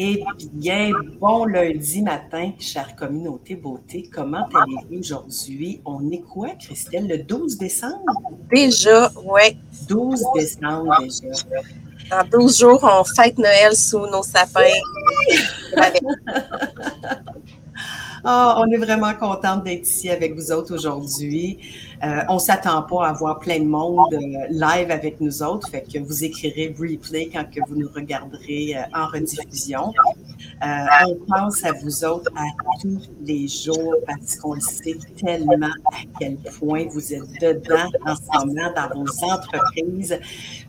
Eh bien, bon lundi matin, chère communauté beauté. Comment allez-vous aujourd'hui? On est quoi, Christelle? Le 12 décembre? Déjà, oui. 12 décembre déjà. Dans 12 jours, on fête Noël sous nos sapins. Oh, on est vraiment contente d'être ici avec vous autres aujourd'hui. Euh, on ne s'attend pas à avoir plein de monde euh, live avec nous autres, fait que vous écrirez replay quand que vous nous regarderez euh, en rediffusion. on pense à vous autres à tous les jours parce qu'on sait tellement à quel point vous êtes dedans en ce moment dans vos entreprises.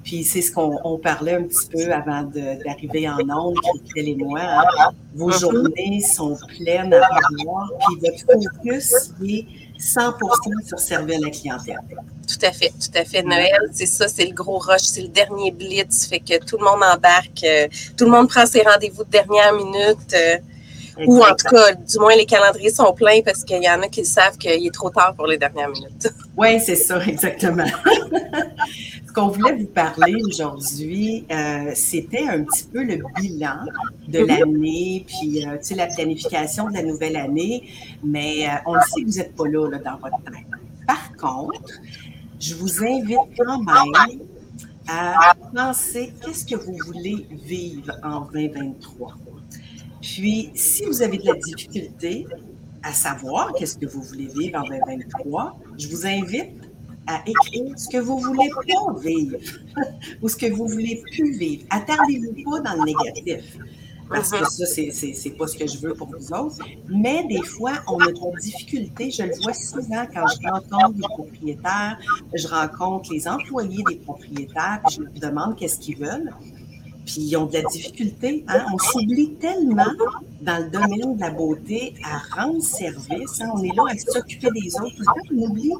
Puis c'est ce qu'on parlait un petit peu avant d'arriver en ondes, Christelle et moi. Hein. Vos mm-hmm. journées sont pleines à revoir, puis votre focus est 100% sur servir la clientèle. Tout à fait, tout à fait. Noël, c'est ça, c'est le gros rush, c'est le dernier blitz, fait que tout le monde embarque, euh, tout le monde prend ses rendez-vous de dernière minute. Ou en tout cas, du moins, les calendriers sont pleins parce qu'il y en a qui savent qu'il est trop tard pour les dernières minutes. Oui, c'est ça, exactement. Ce qu'on voulait vous parler aujourd'hui, euh, c'était un petit peu le bilan de mhm. l'année, puis euh, tu sais, la planification de la nouvelle année, mais euh, on le sait que vous n'êtes pas là, là, dans votre tête. Par contre, je vous invite quand même à penser qu'est-ce que vous voulez vivre en 2023. Puis, si vous avez de la difficulté à savoir qu'est-ce que vous voulez vivre en 2023, je vous invite à écrire ce que vous voulez pas vivre ou ce que vous voulez plus vivre. Attardez-vous pas dans le négatif. Parce que ça, c'est pas ce que je veux pour vous autres. Mais des fois, on a de la difficulté. Je le vois souvent quand je rencontre des propriétaires, je rencontre les employés des propriétaires, puis je leur demande qu'est-ce qu'ils veulent. Puis ils ont de la difficulté. Hein? On s'oublie tellement dans le domaine de la beauté à rendre service. Hein? On est là à s'occuper des autres. On oublie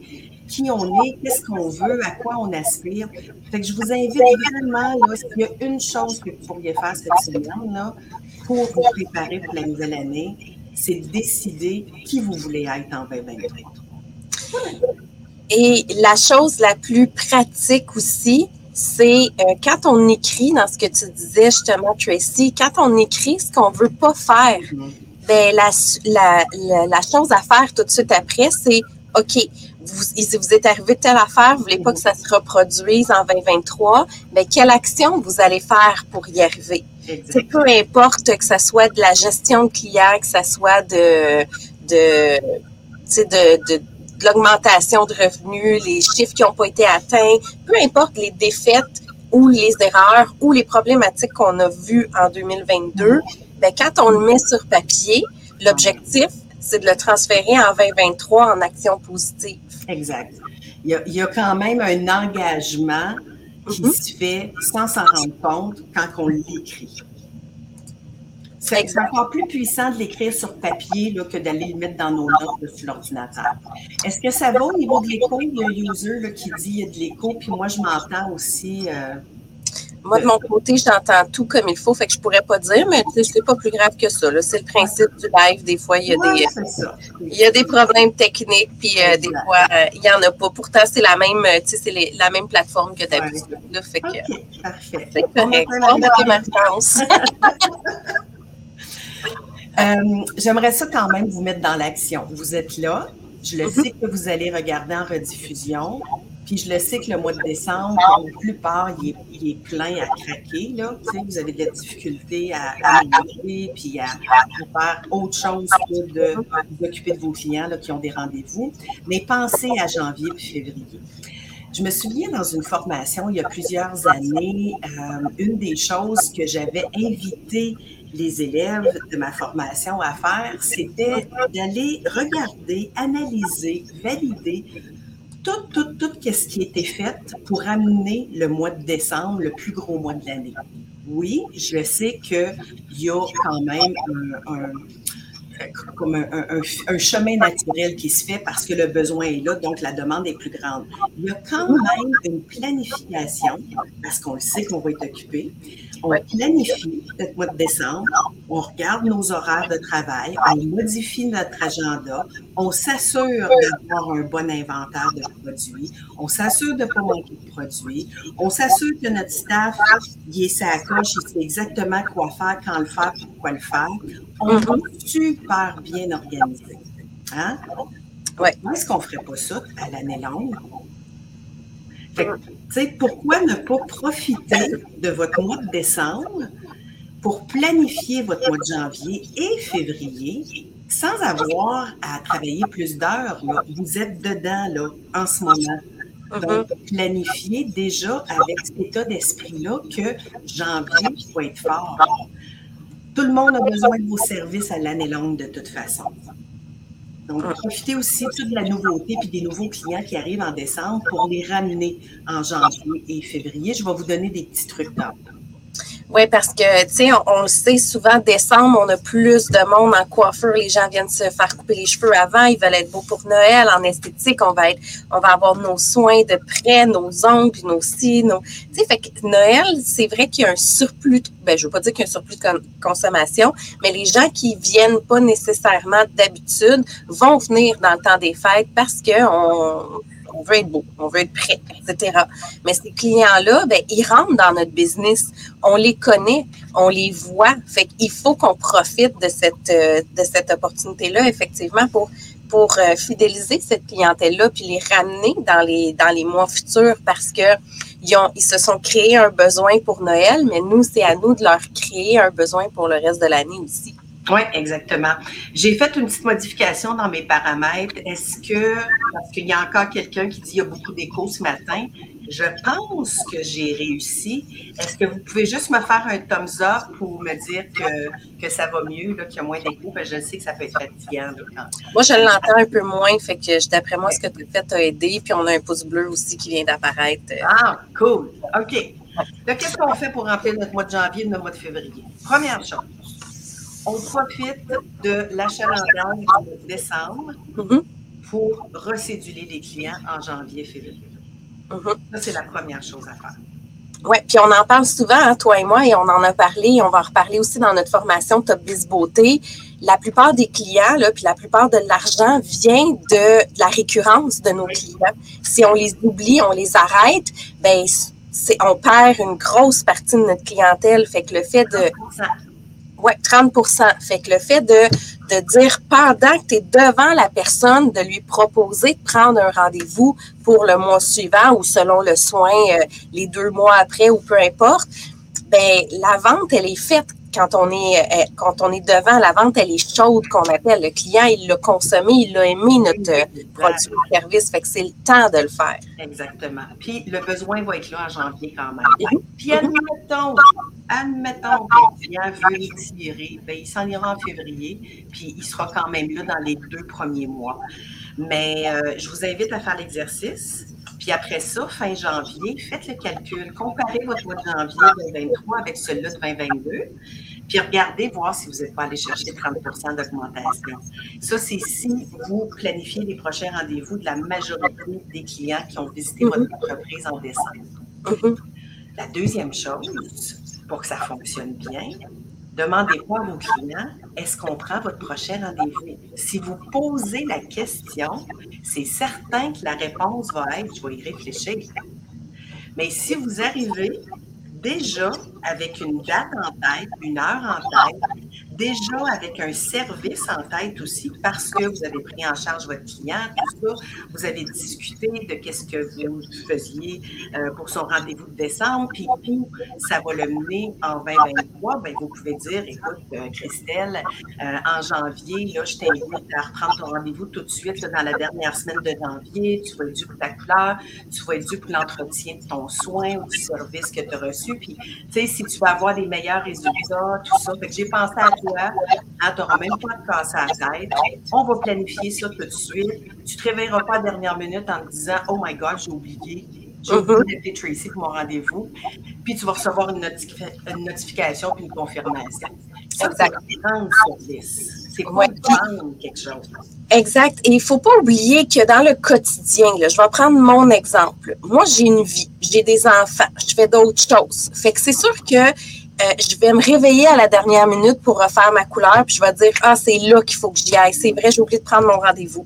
qui on est, qu'est-ce qu'on veut, à quoi on aspire. Fait que je vous invite vraiment, là, s'il y a une chose que vous pourriez faire cette semaine là, pour vous préparer pour la nouvelle année, c'est de décider qui vous voulez être en 2023. Et la chose la plus pratique aussi, c'est euh, quand on écrit, dans ce que tu disais justement, Tracy, quand on écrit ce qu'on ne veut pas faire, ben, la, la, la, chose à faire tout de suite après, c'est OK, vous, vous êtes arrivé telle affaire, vous ne voulez pas que ça se reproduise en 2023, mais quelle action vous allez faire pour y arriver? Peu importe que ce soit de la gestion de clients, que ce soit de, de, de, de de l'augmentation de revenus, les chiffres qui n'ont pas été atteints, peu importe les défaites ou les erreurs ou les problématiques qu'on a vues en 2022, bien, quand on le met sur papier, l'objectif, c'est de le transférer en 2023 en action positive. Exact. Il y a, quand même un engagement qui mm-hmm. se fait sans s'en rendre compte quand on l'écrit. C'est encore plus puissant de l'écrire sur papier là, que d'aller le mettre dans nos notes sur l'ordinateur. Est-ce que ça va au niveau de l'écho? Il y a un user qui dit qu'il y a de l'écho, puis moi, je m'entends aussi. Euh, moi, de mon côté, j'entends tout comme il faut, fait que je pourrais pas dire, mais c'est pas plus grave que ça. C'est le principe du live. Des fois, il y a, des, il y a des problèmes techniques, puis euh, des fois, euh, il n'y en a pas. Pourtant, c'est la même, c'est la même plateforme que d'habitude. Ouais. Fait que, parfait. C'est correct. On ma chance. Euh, j'aimerais ça quand même vous mettre dans l'action. Vous êtes là. Je le sais que vous allez regarder en rediffusion. Puis je le sais que le mois de décembre, pour la plupart, il est, plein à craquer. Là. vous avez de la difficulté à améliorer puis à, faire autre chose que de vous occuper de vos clients là, qui ont des rendez-vous. Mais pensez à janvier et février. Je me souviens dans une formation il y a plusieurs années, euh, une des choses que j'avais invité les élèves de ma formation à faire, c'était d'aller regarder, analyser, valider tout, tout, tout ce qui était fait pour amener le mois de décembre, le plus gros mois de l'année. Oui, je sais qu'il y a quand même un, comme un, chemin naturel qui se fait parce que le besoin est là, donc la demande est plus grande. Il y a quand même une planification, parce qu'on sait qu'on va être occupé. On planifie le mois de décembre on regarde nos horaires de travail, on modifie notre agenda, on s'assure d'avoir un bon inventaire de produits, on s'assure de ne pas manquer de produits, on s'assure que notre staff y est sa coche, il sait exactement quoi faire, quand le faire, pourquoi le faire. On est mm-hmm. super bien organisé. Hein? Ouais. Est-ce qu'on ne ferait pas ça à l'année longue? pourquoi ne pas profiter de votre mois de décembre pour planifier votre mois de janvier et février sans avoir à travailler plus d'heures? Vous êtes dedans là, en ce moment. Mm-hmm. Donc, planifiez déjà avec cet état d'esprit-là que janvier va être fort. Tout le monde a besoin de vos services à l'année longue de toute façon. Donc, profitez aussi de la nouveauté puis des nouveaux clients qui arrivent en décembre pour les ramener en janvier et février. Je vais vous donner des petits trucs là. Oui, parce que, tu sais, on, le sait, souvent, décembre, on a plus de monde en coiffeur. Les gens viennent se faire couper les cheveux avant. Ils veulent être beaux pour Noël. En esthétique, on va être, on va avoir nos soins de près, nos ongles, nos cils, nos... Tu sais, fait que Noël, c'est vrai qu'il y a un surplus, ben, je veux pas dire qu'il y a un surplus de consommation, mais les gens qui viennent pas nécessairement d'habitude vont venir dans le temps des fêtes parce que on, on veut être beau, on veut être prêt, etc. Mais ces clients-là, ben, ils rentrent dans notre business. On les connaît, on les voit. Fait qu'il faut qu'on profite de cette, euh, de cette opportunité-là, effectivement, pour, pour euh, fidéliser cette clientèle-là, puis les ramener dans les, dans les mois futurs parce que ils, ont, ils se sont créés un besoin pour Noël, mais nous, c'est à nous de leur créer un besoin pour le reste de l'année aussi. Oui, exactement. J'ai fait une petite modification dans mes paramètres. Est-ce que, parce qu'il y a encore quelqu'un qui dit qu'il y a beaucoup d'écho ce matin, je pense que j'ai réussi. Est-ce que vous pouvez juste me faire un thumbs up pour me dire que, que ça va mieux, qu'il y a moins d'écho? je sais que ça peut être fatigant. Moi, je l'entends un peu moins, fait que d'après moi, ce que tu as fait t'a aidé. Puis on a un pouce bleu aussi qui vient d'apparaître. Ah, cool. OK. qu'est-ce qu'on fait pour remplir notre mois de janvier et notre mois de février? Première chose on profite de l'achalandage de décembre mm-hmm. pour recéduler les clients en janvier, février. Mm-hmm. Ça, c'est la première chose à faire. Oui, puis on en parle souvent, hein, toi et moi, et on en a parlé, on va en reparler aussi dans notre formation Top Biz Beauté. La plupart des clients, là, puis la plupart de l'argent vient de, la récurrence de nos clients. Si on les oublie, on les arrête, ben on perd une grosse partie de notre clientèle. Fait que le fait de oui, 30% Fait que le fait de, de dire pendant que tu es devant la personne, de lui proposer de prendre un rendez-vous pour le mois suivant ou selon le soin, euh, les deux mois après ou peu importe, ben la vente, elle est faite quand on est euh, quand on est devant la vente, elle est chaude qu'on appelle. Le client, il l'a consommé, il l'a aimé notre euh, produit ou service. Fait que c'est le temps de le faire. Exactement. Puis le besoin va être là en janvier quand même. Mhm. Puis admettons, admettons que le client veut étirer, bien, il s'en ira en février, puis il sera quand même là dans les deux premiers mois. Mais euh, je vous invite à faire l'exercice. Puis après ça, fin janvier, faites le calcul, comparez votre mois de janvier 2023 avec celui-là de 2022, puis regardez voir si vous n'êtes pas allé chercher 30% d'augmentation. Ça, c'est si vous planifiez les prochains rendez-vous de la majorité des clients qui ont visité votre mm-hmm. entreprise en décembre. Mm-hmm. La deuxième chose, pour que ça fonctionne bien, demandez-vous à vos clients, est-ce qu'on prend votre prochain rendez-vous? Si vous posez la question, c'est certain que la réponse va être, je vais y réfléchir. Mais si vous arrivez déjà avec une date en tête, une heure en tête, déjà avec un service en tête aussi, parce que vous avez pris en charge votre client, tout ça, vous avez discuté de qu'est-ce que vous faisiez euh, pour son rendez-vous de décembre, puis tout, ça va le mener en 2023, bien, vous pouvez dire, écoute, euh, Christelle, euh, en janvier, là, je t'invite à reprendre ton rendez-vous tout de suite, dans la dernière semaine de janvier, tu vas être dû pour ta couleur, tu vas être dû pour l'entretien de ton soin ou du service que tu as reçu, puis, tu sais, si tu vas avoir des meilleurs résultats, tout ça, j'ai pensé à toi, Hein, tu n'auras même pas de casser à la tête. On va planifier ça tout de suite. Tu ne te réveilleras pas à la dernière minute en te disant Oh my God, j'ai oublié. J'ai oublié mm-hmm. d'appeler Tracy pour mon rendez-vous. Puis tu vas recevoir une, notification puis une confirmation. Ça, c'est un service. C'est quoi quelque chose? Exact. Et il ne faut pas oublier que dans le quotidien, je vais prendre mon exemple. Moi, j'ai une vie, j'ai des enfants, je fais d'autres choses. Fait que c'est sûr que euh, je vais me réveiller à la dernière minute pour refaire ma couleur, puis je vais dire, ah, c'est là qu'il faut que j'y aille. C'est vrai, j'ai oublié de prendre mon rendez-vous.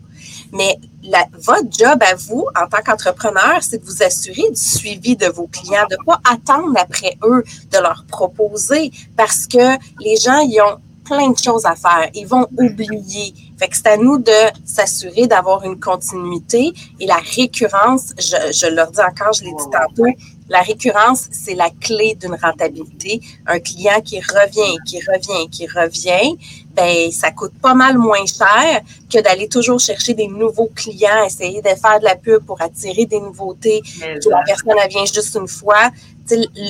Mais la, votre job à vous, en tant qu'entrepreneur, c'est de vous assurer du suivi de vos clients, de ne pas attendre après eux de leur proposer parce que les gens, ils ont plein de choses à faire. Ils vont oublier. Fait que c'est à nous de s'assurer d'avoir une continuité et la récurrence, je, je leur dis encore, je l'ai dit tantôt, la récurrence, c'est la clé d'une rentabilité. Un client qui revient, qui revient, qui revient, ben ça coûte pas mal moins cher que d'aller toujours chercher des nouveaux clients, essayer de faire de la pub pour attirer des nouveautés. Que la personne elle vient juste une fois.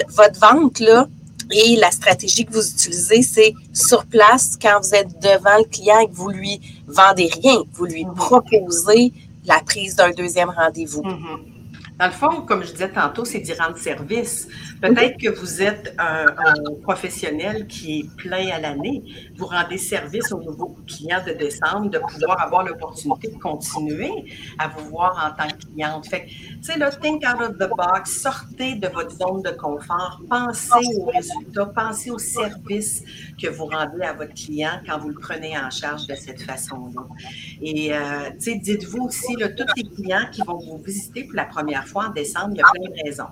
votre vente là, et la stratégie que vous utilisez, c'est sur place, quand vous êtes devant le client et que vous lui vendez rien, vous lui mm-hmm. proposez la prise d'un deuxième rendez-vous. Mm-hmm. Dans le fond, comme je disais tantôt, c'est d'y rendre service. Peut-être que vous êtes un, professionnel qui est plein à l'année. Vous rendez service aux nouveaux clients de décembre de pouvoir avoir l'opportunité de continuer à vous voir en tant que cliente. Fait tu sais, là, think out of the box, sortez de votre zone de confort, pensez aux résultats, pensez au service que vous rendez à votre client quand vous le prenez en charge de cette façon-là. Et, euh, tu sais, dites-vous aussi, là, tous les clients qui vont vous visiter pour la première fois en décembre, il y a plein de raisons.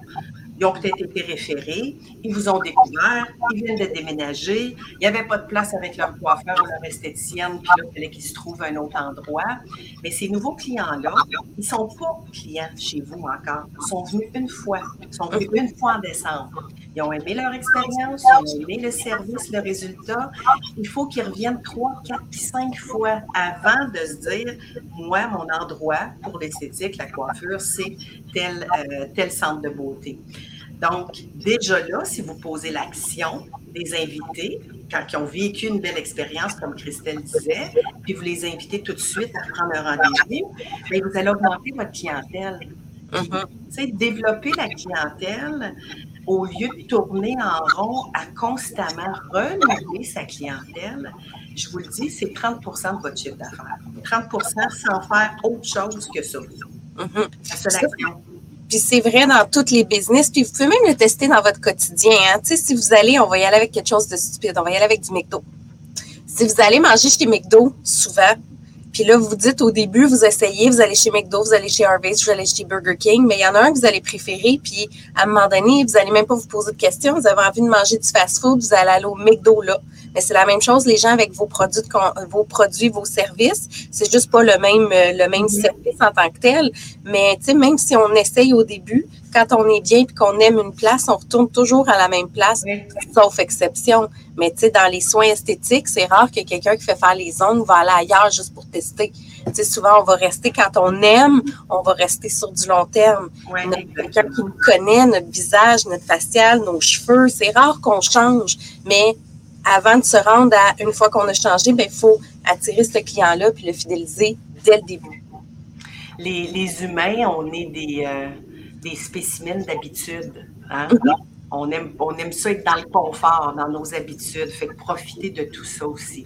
Ils ont peut-être été référés, ils vous ont découvert, ils viennent de déménager, il n'y avait pas de place avec leur coiffeur ou leur esthéticienne, puis là, il fallait qu'ils se trouvent à un autre endroit. Mais ces nouveaux clients-là, ils ne sont pas clients chez vous encore. Ils sont venus une fois. Ils sont venus une fois en décembre. Ils ont aimé leur expérience, ils ont aimé le service, le résultat. Il faut qu'ils reviennent trois, quatre, cinq fois avant de se dire, moi, mon endroit pour l'esthétique, la coiffure, c'est tel, euh, tel centre de beauté. Donc, déjà là, si vous posez l'action des invités, quand ils ont vécu une belle expérience, comme Christelle disait, puis vous les invitez tout de suite à prendre un rendez-vous, ben, vous allez augmenter votre clientèle. Mm-hmm. Développer la clientèle au lieu de tourner en rond à constamment renouveler sa clientèle, je vous le dis, c'est 30% de votre chiffre d'affaires. 30% sans faire autre chose que ça. Mm-hmm. Puis c'est vrai dans toutes les business. Puis vous pouvez même le tester dans votre quotidien. Hein. Tu sais, si vous allez, on va y aller avec quelque chose de stupide. On va y aller avec du McDo. Si vous allez manger chez McDo souvent, puis là, vous dites au début, vous essayez, vous allez chez McDo, vous allez chez Harvey's, vous allez chez Burger King, mais il y en a un que vous allez préférer, puis à un moment donné, vous n'allez même pas vous poser de questions, vous avez envie de manger du fast-food, vous allez aller au McDo là. Mais c'est la même chose, les gens avec vos produits, vos produits, vos services, c'est juste pas le même, le même mm-hmm. service en tant que tel. Mais tu sais, même si on essaye au début, quand on est bien et qu'on aime une place, on retourne toujours à la même place, sauf exception. Mais tu sais, dans les soins esthétiques, c'est rare que quelqu'un qui fait faire les ongles va aller ailleurs juste pour tester. Tu sais, souvent, on va rester quand on aime, on va rester sur du long terme. quelqu'un qui nous connaît, notre visage, notre facial, nos cheveux, c'est rare qu'on change. Mais avant de se rendre à une fois qu'on a changé, ben, il faut attirer ce client-là puis le fidéliser dès le début. Les, humains, on est des. Euh, des spécimens d'habitude. Hein? Mhm. On aime, on aime ça être dans le confort, dans nos habitudes. Fait que profiter de tout ça aussi.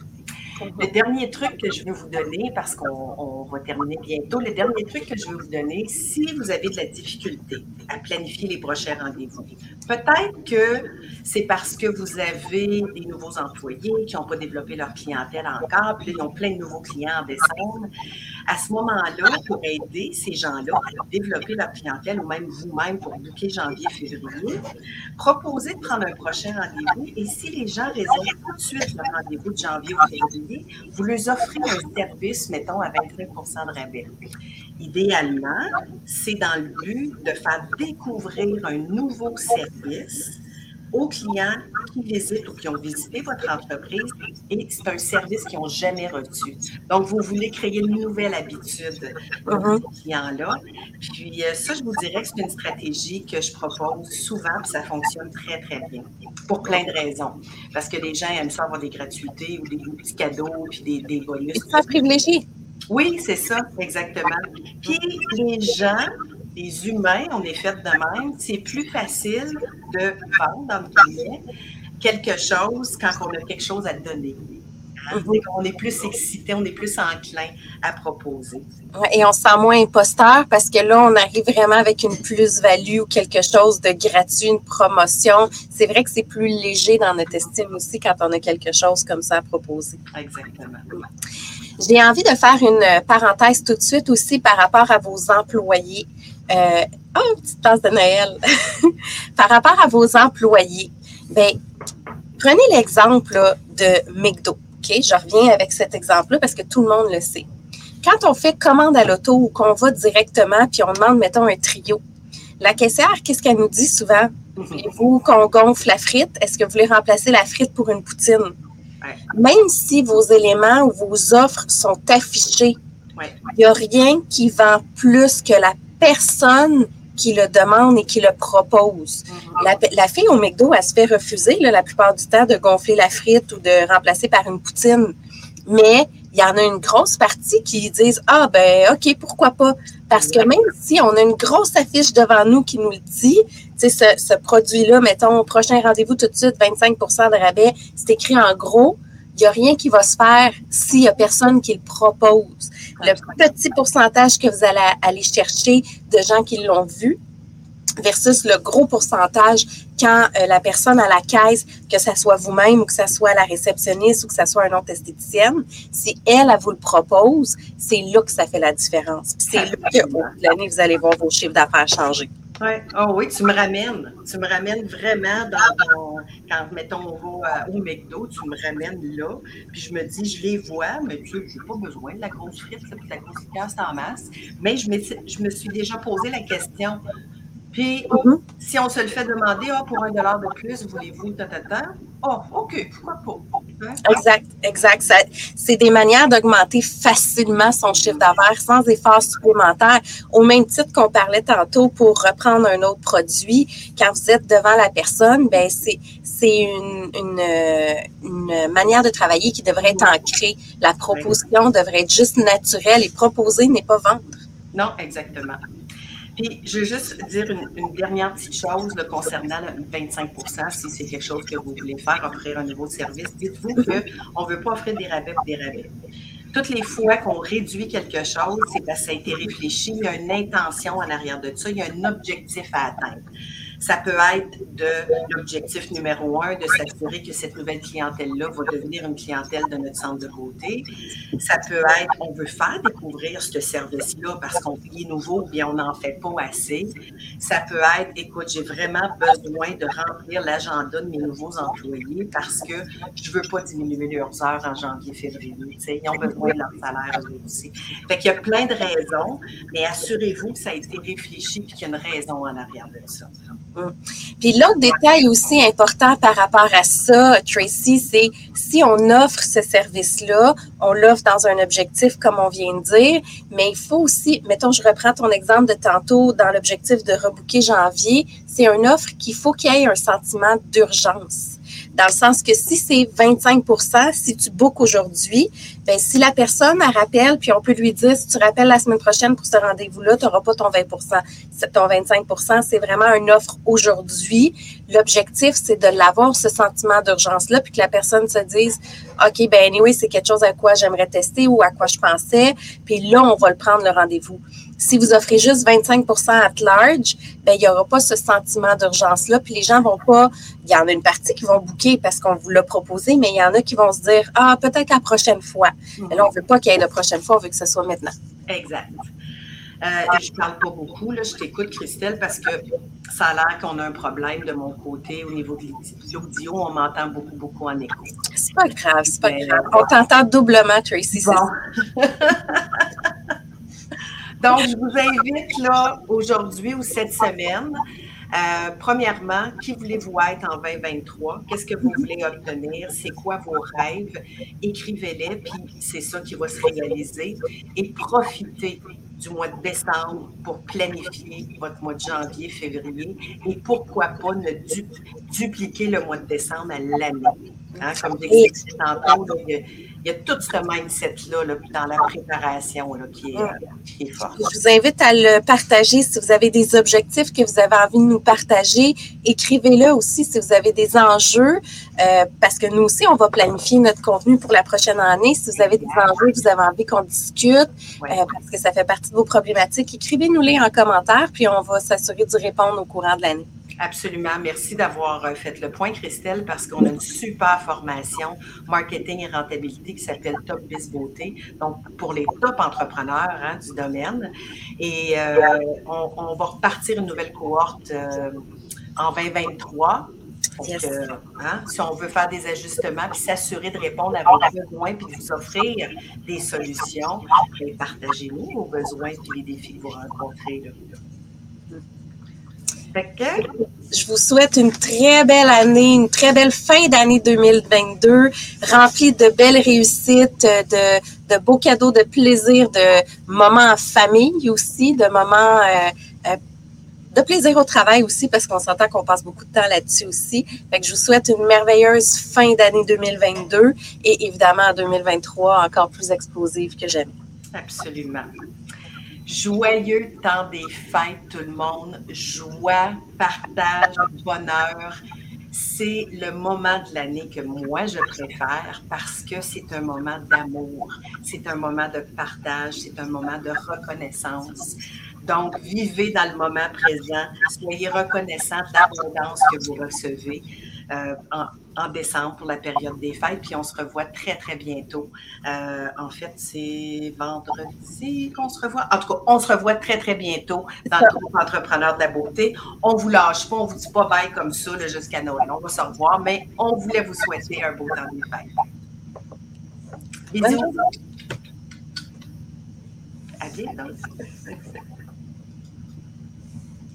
Mhm. Le dernier truc que je veux vous donner, parce qu'on va terminer bientôt, le dernier truc que je veux vous donner, si vous avez de la difficulté à planifier les prochains rendez-vous, peut-être que c'est parce que vous avez des nouveaux employés qui n'ont pas développé leur clientèle encore, puis ils ont plein de nouveaux clients en décembre. À ce moment-là, pour aider ces gens-là à développer leur clientèle, ou même vous-même pour booker janvier, février, proposez de prendre un prochain rendez-vous et si les gens réservent tout de suite le rendez-vous de janvier ou février, vous leur offrez un service, mettons, à 25% de rabais. Idéalement, c'est dans le but de faire découvrir un nouveau service aux clients qui visitent ou qui ont visité votre entreprise et c'est un service qu'ils n'ont jamais reçu. Donc, vous voulez créer une nouvelle habitude pour uh-huh. ces clients-là. Puis, euh, ça, je vous dirais que c'est une stratégie que je propose souvent, puis ça fonctionne très, très bien pour plein de raisons. Parce que les gens aiment ça avoir des gratuités ou des petits cadeaux, puis des, des bonus. Ils privilégié. Oui, c'est ça, exactement. Puis, les gens les humains, on est fait de même. C'est plus facile de vendre, dans le quelque chose quand on a quelque chose à donner. Hein? On est plus excité, on est plus enclin à proposer. et on se sent moins imposteur parce que là, on arrive vraiment avec une plus-value ou quelque chose de gratuit, une promotion. C'est vrai que c'est plus léger dans notre estime aussi quand on a quelque chose comme ça à proposer. Exactement. J'ai envie de faire une parenthèse tout de suite aussi par rapport à vos employés. Euh, oh, une petite tasse de Noël. par rapport à vos employés, bien, prenez l'exemple de McDo. Je reviens avec cet exemple-là parce que tout le monde le sait. Quand on fait commande à l'auto ou qu'on va directement puis on demande, mettons, un trio, la caissière, qu'est-ce qu'elle nous dit souvent? Voulez-vous qu'on gonfle la frite? Est-ce que vous voulez remplacer la frite pour une poutine? Même si vos éléments ou vos offres sont affichés, il n'y a rien qui vend plus que la personne qui le demande et qui le propose. Mm-hmm. la, fille au McDo, elle se fait refuser la plupart du temps de gonfler la frite ou de remplacer par une poutine. Mais il y en a une grosse partie qui disent Ah, ben, OK, pourquoi pas? Parce que même si on a une grosse affiche devant nous qui nous le dit, tu sais, ce, ce produit-là, mettons, prochain rendez-vous tout de suite, 25% de rabais, c'est écrit en gros, il n'y a rien qui va se faire s'il n'y a personne qui le propose. Le petit pourcentage que vous allez aller chercher de gens qui l'ont vu versus le gros pourcentage quand euh, la personne à la caisse, que ce soit vous-même ou que ce soit la réceptionniste ou que ce soit un autre esthéticienne, si elle, elle vous le propose, c'est là que ça fait la différence. C'est là que, l'année, vous allez voir vos chiffres d'affaires changer. Ouais. Oh oui, tu me ramènes. Tu me ramènes vraiment dans Quand, mettons, on va au McDo, tu me ramènes là. Puis je me dis, je les vois, mais tu sais, je n'ai pas besoin de la grosse frite, de la grosse casse en masse. Mais je me, je me suis déjà posé la question puis, mm-hmm. si on se le fait demander, oh, pour un dollar de plus, voulez-vous, ta, Oh, OK, pourquoi pas? Hein? Exact, exact. C'est des manières d'augmenter facilement son chiffre d'affaires sans effort supplémentaire. Au même titre qu'on parlait tantôt pour reprendre un autre produit, quand vous êtes devant la personne, ben c'est une, une, une, manière de travailler qui devrait être ancrée. La proposition devrait être juste naturelle et proposer n'est pas vendre. Non, exactement. Puis, je veux juste dire une, dernière petite chose concernant le 25% si c'est quelque chose que vous voulez faire, offrir un nouveau service. Dites-vous qu'on ne veut pas offrir des rabais pour des rabais. Toutes les fois qu'on réduit quelque chose, c'est parce que ça a été réfléchi, il y a une intention en arrière de ça, il y a un objectif à atteindre. Ça peut être de l'objectif numéro un, de s'assurer que cette nouvelle clientèle-là va devenir une clientèle de notre centre de beauté. Ça peut être, on veut faire découvrir ce service-là parce qu'on est nouveau ou bien on n'en fait pas assez. Ça peut être, écoute, j'ai vraiment besoin de remplir l'agenda de mes nouveaux employés parce que je ne veux pas diminuer leurs heures en janvier, février. Ils ont besoin de leur salaire aussi. Fait qu'il y a plein de raisons, mais assurez-vous que ça a été réfléchi et qu'il y a une raison en arrière de ça. Puis l'autre détail aussi important par rapport à ça, Tracy, c'est si on offre ce service-là, on l'offre dans un objectif comme on vient de dire, mais il faut aussi, mettons, je reprends ton exemple de tantôt dans l'objectif de rebooker janvier, c'est une offre qu'il faut qu'il y ait un sentiment d'urgence dans le sens que si c'est 25% si tu bookes aujourd'hui, ben si la personne elle rappelle, puis on peut lui dire, si tu rappelles la semaine prochaine pour ce rendez-vous-là, tu n'auras pas ton 20 Ton 25% c'est vraiment une offre aujourd'hui. L'objectif, c'est de l'avoir, ce sentiment d'urgence-là, puis que la personne se dise, OK, ben anyway, c'est quelque chose à quoi j'aimerais tester ou à quoi je pensais, puis là, on va le prendre le rendez-vous. Si vous offrez juste 25% at large, ben, il n'y aura pas ce sentiment d'urgence-là. Puis les gens vont pas, il y en a une partie qui vont bouquer parce qu'on vous l'a proposé, mais il y en a qui vont se dire, ah, peut-être la prochaine fois. Mhm. là, on ne veut pas qu'il y ait la prochaine fois, on veut que ce soit maintenant. Exact. Euh, je ne parle pas beaucoup, là, je t'écoute, Christelle, parce que ça a l'air qu'on a un problème de mon côté au niveau de l'audio. On m'entend beaucoup, beaucoup en écho. C'est pas grave, c'est pas grave. On t'entend doublement, Tracy. Bon. Donc, je vous invite là aujourd'hui ou cette semaine. Euh, premièrement, qui voulez-vous être en 2023? Qu'est-ce que vous voulez obtenir? C'est quoi vos rêves? Écrivez-les, puis c'est ça qui va se réaliser. Et profitez du mois de décembre pour planifier votre mois de janvier, février. Et pourquoi pas ne dupliquer le mois de décembre à l'année? Hein, comme j'expliquais tantôt, il, y a, tout ce mindset-là dans la préparation qui, est, qui, est, fort. Je vous invite à le partager si vous avez des objectifs que vous avez envie de nous partager. Écrivez-le aussi si vous avez des enjeux, euh, parce que nous aussi, on va planifier notre contenu pour la prochaine année. Si vous avez des enjeux, vous avez envie qu'on discute, euh, parce que ça fait partie de vos problématiques, écrivez-nous-les en commentaire, puis on va s'assurer d'y répondre au courant de l'année. Absolument. Merci d'avoir euh, fait le point, Christelle, parce qu'on a une super formation marketing et rentabilité qui s'appelle Top Biz Beauté, donc pour les top entrepreneurs hein, du domaine. Et euh, on, va repartir une nouvelle cohorte euh, en 2023. Donc, hein, si on veut faire des ajustements puis s'assurer de répondre à vos besoins puis de vous offrir des solutions, ben, partagez-nous vos besoins et les défis que vous rencontrez. Je vous souhaite une très belle année, une très belle fin d'année 2022, remplie de belles réussites, de, beaux cadeaux, de plaisir, de moments en famille aussi, de moments euh, euh, de plaisir au travail aussi, parce qu'on s'entend qu'on passe beaucoup de temps là-dessus aussi. Fait que je vous souhaite une merveilleuse fin d'année 2022 et évidemment en 2023 encore plus explosive que jamais. Absolument. Joyeux temps des fêtes, tout le monde. Joie, partage, bonheur. C'est le moment de l'année que moi, je préfère parce que c'est un moment d'amour, c'est un moment de partage, c'est un moment de reconnaissance. Donc, vivez dans le moment présent, soyez reconnaissant de l'abondance que vous recevez. Euh, décembre pour la période des fêtes. Puis on se revoit très, très bientôt. Euh, en fait, c'est vendredi qu'on se revoit. En tout cas, on se revoit très, très bientôt dans le groupe Entrepreneurs de la Beauté. On ne vous lâche pas, on ne vous dit pas bye comme ça jusqu'à Noël. On va se revoir, mais on voulait vous souhaiter un beau temps des fêtes. Bisous. À bientôt.